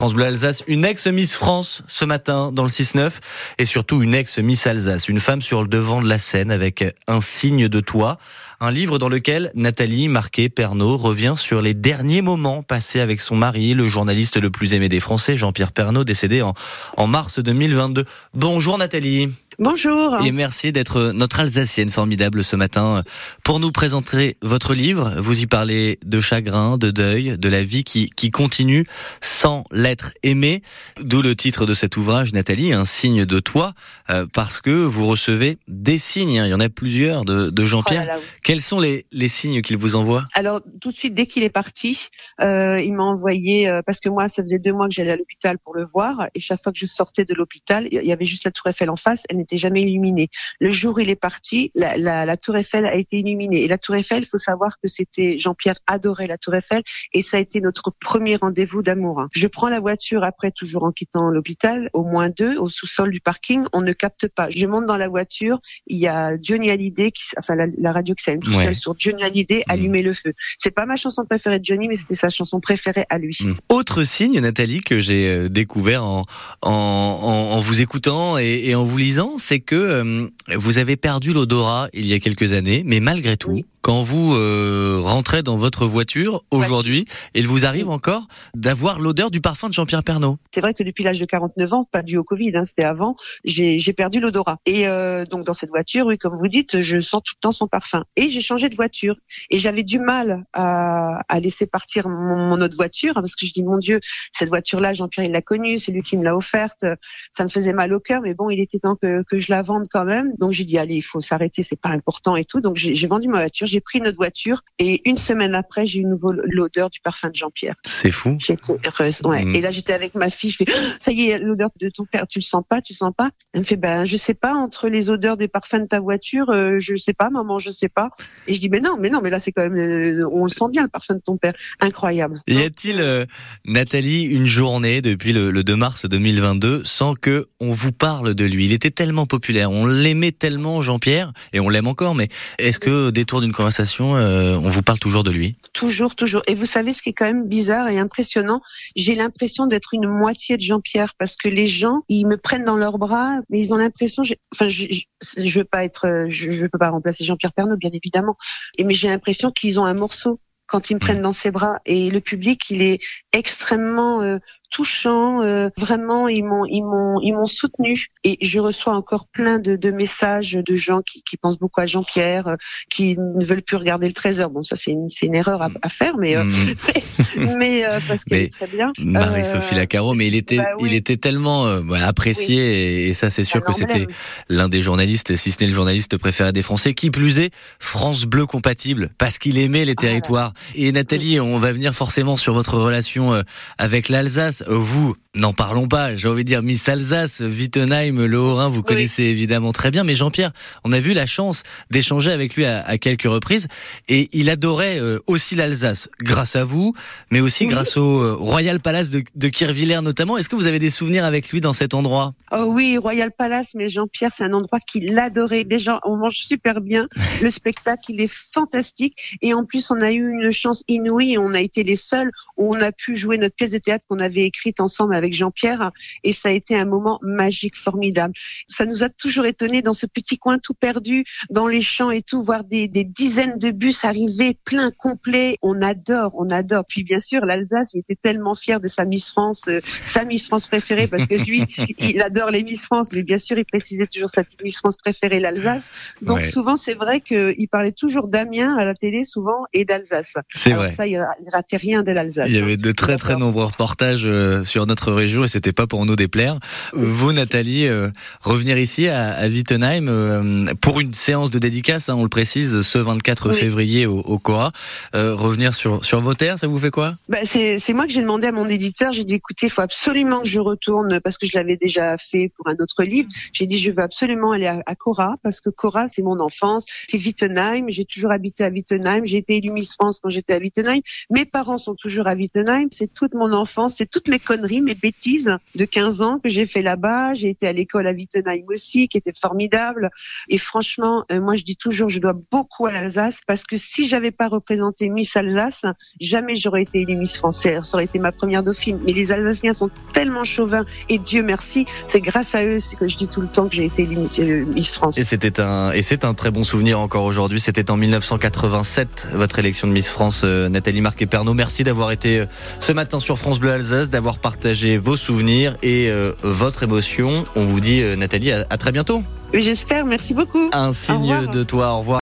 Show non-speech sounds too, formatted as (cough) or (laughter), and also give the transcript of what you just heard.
France Bleu Alsace, une ex-Miss France ce matin dans le 6-9 et surtout une ex-Miss Alsace, une femme sur le devant de la scène avec un signe de toi. Un livre dans lequel Nathalie Marquet Pernaud revient sur les derniers moments passés avec son mari, le journaliste le plus aimé des Français, Jean-Pierre Pernaud, décédé en, en mars 2022. Bonjour Nathalie. Bonjour. Et merci d'être notre Alsacienne formidable ce matin pour nous présenter votre livre. Vous y parlez de chagrin, de deuil, de la vie qui, qui continue sans l'être aimé. D'où le titre de cet ouvrage, Nathalie, un signe de toi, euh, parce que vous recevez des signes. Hein. Il y en a plusieurs de, de Jean-Pierre. Oh Quels sont les, les signes qu'il vous envoie? Alors tout de suite, dès qu'il est parti, euh, il m'a envoyé euh, parce que moi, ça faisait deux mois que j'allais à l'hôpital pour le voir, et chaque fois que je sortais de l'hôpital, il y avait juste la Tour Eiffel en face. Elle jamais illuminé. Le jour où il est parti, la, la, la, Tour Eiffel a été illuminée. Et la Tour Eiffel, il faut savoir que c'était Jean-Pierre adorait la Tour Eiffel et ça a été notre premier rendez-vous d'amour. Je prends la voiture après, toujours en quittant l'hôpital, au moins deux, au sous-sol du parking. On ne capte pas. Je monte dans la voiture. Il y a Johnny Hallyday, qui, enfin la, radio qui s'allume tout seul sur Johnny Hallyday, mmh. allumer le feu. C'est pas ma chanson préférée de Johnny, mais c'était sa chanson préférée à lui. Mmh. Autre signe, Nathalie, que j'ai euh, découvert en, en, en, vous écoutant et, et en vous lisant, c'est que euh, vous avez perdu l'odorat il y a quelques années, mais malgré tout, quand vous euh, rentrez dans votre voiture aujourd'hui, il vous arrive encore d'avoir l'odeur du parfum de Jean-Pierre Pernaud. C'est vrai que depuis l'âge de 49 ans, pas dû au Covid, hein, c'était avant, j'ai perdu l'odorat. Et euh, donc dans cette voiture, oui, comme vous dites, je sens tout le temps son parfum. Et j'ai changé de voiture. Et j'avais du mal à, à, laisser partir mon, autre voiture parce que je dis mon Dieu, cette voiture-là, Jean-Pierre il l'a connue, c'est lui qui me l'a offerte. Ça me faisait mal au cœur, mais bon, il était temps que, que je la vende quand même. Donc j'ai dit allez, il faut s'arrêter, c'est pas important et tout. Donc j'ai vendu ma voiture j'ai pris notre voiture et une semaine après, j'ai eu nouveau l'odeur du parfum de Jean-Pierre. C'est fou. J'étais heureuse. Ouais. Mm. Et là, j'étais avec ma fille. Je fais, (gasps) ça y est, l'odeur de ton père, tu le sens pas, tu le sens pas? Elle me fait, ben, je sais pas entre les odeurs des parfums de ta voiture, euh, je sais pas, maman, je sais pas. Et je dis, mais non, mais non, mais là, c'est quand même, euh, on le sent bien le parfum de ton père. Incroyable. Y a-t-il, euh, Nathalie, une journée depuis le, le 2 mars 2022 sans que on vous parle de lui? Il était tellement populaire, on l'aimait tellement, Jean-Pierre, et on l'aime encore. Mais est-ce que détour d'une conversation euh, on vous parle toujours de lui. Toujours, toujours. Et vous savez ce qui est quand même bizarre et impressionnant, j'ai l'impression d'être une moitié de Jean-Pierre parce que les gens, ils me prennent dans leurs bras, mais ils ont l'impression, enfin, je, je, veux pas être, je, je peux pas remplacer Jean-Pierre Pernaud, bien évidemment, et mais j'ai l'impression qu'ils ont un morceau quand ils me prennent mm. dans ses bras. Et le public, il est extrêmement euh, touchant. Euh, vraiment, ils m'ont, ils m'ont, ils m'ont soutenu. Et je reçois encore plein de, de messages de gens qui, qui pensent beaucoup à Jean-Pierre, euh, qui ne veulent plus regarder le Trésor. Bon, ça c'est une, c'est une erreur à, à faire, mais mm. (laughs) mais, parce que est très bien. Marie-Sophie Lacaro, mais il était, bah il était tellement apprécié et, ça c'est sûr que c'était l'un des journalistes, si ce n'est le journaliste préféré des Français. Qui plus est, France Bleu compatible, parce qu'il aimait les territoires. Et Nathalie, on va venir forcément sur votre relation euh, avec l'Alsace. Vous, n'en parlons pas, j'ai envie de dire Miss Alsace, Wittenheim, le Haut-Rhin, vous connaissez évidemment très bien. Mais Jean-Pierre, on a vu la chance d'échanger avec lui à, quelques reprises. Et il adorait euh, aussi l'Alsace, grâce à vous, mais aussi grâce au euh, Royal Palace de, de Kirvillers notamment. Est-ce que vous avez des souvenirs avec lui dans cet endroit? Oh oui, Royal Palace, mais Jean-Pierre, c'est un endroit qu'il adorait. Déjà, on mange super bien. (laughs) Le spectacle, il est fantastique. Et en plus, on a eu une chance inouïe. On a été les seuls où on a pu jouer notre pièce de théâtre qu'on avait écrite ensemble avec Jean-Pierre. Et ça a été un moment magique, formidable. Ça nous a toujours étonné dans ce petit coin tout perdu, dans les champs et tout, voir des, des dizaines de bus arriver plein complet. On adore, on adore. Puis bien sûr, l'Alsace, il était tellement fier de sa Miss France, euh, sa Miss France préférée, parce que lui, (laughs) il adore les Miss France, mais bien sûr, il précisait toujours sa Miss France préférée, l'Alsace. Donc souvent, c'est vrai qu'il parlait toujours d'Amiens à la télé, souvent, et d'Alsace. C'est vrai. Ça, il, ratait rien de l'Alsace. Il y avait de très très nombreux reportages euh, sur notre région et c'était pas pour nous déplaire. Vous, Nathalie, euh, revenir ici à, à Wittenheim euh, pour une séance de dédicace, hein, on le précise, ce 24 février au, au Cora. revenir sur sur vos terres, ça vous fait quoi? Bah, c'est moi que j'ai demandé à mon éditeur. J'ai dit écoutez, il faut absolument que je retourne parce que je l'avais déjà fait pour un autre livre. J'ai dit je veux absolument aller à, à Cora parce que Cora c'est mon enfance, c'est Wittenheim. J'ai toujours habité à Wittenheim. J'ai été élue Miss France quand j'étais à Wittenheim. Mes parents sont toujours à Wittenheim. C'est toute mon enfance, c'est toute mes conneries, mes bêtises de 15 ans que j'ai fait là-bas. J'ai été à l'école à Wittenheim aussi, qui était formidable. Et franchement, euh, moi, je dis toujours, je dois beaucoup à l'Alsace parce que si j'avais pas représenté Miss Alsace, jamais j'aurais été élue Miss Française. Ça aurait été ma première dauphine. Mais les Alsaciens sont tellement chauvins et Dieu merci, c'est grâce à eux que je dis tout le temps que j'ai été élue euh, Miss France. Et c'était un, et c'est un très bon souvenir encore aujourd'hui. C'était en 1987, votre élection de Miss France, euh, Nathalie Marquet-Pernot. Merci d'avoir été ce matin sur France Bleu Alsace, d'avoir partagé vos souvenirs et votre émotion. On vous dit, Nathalie, à, à très bientôt. J'espère, merci beaucoup. Un signe de toi, au revoir.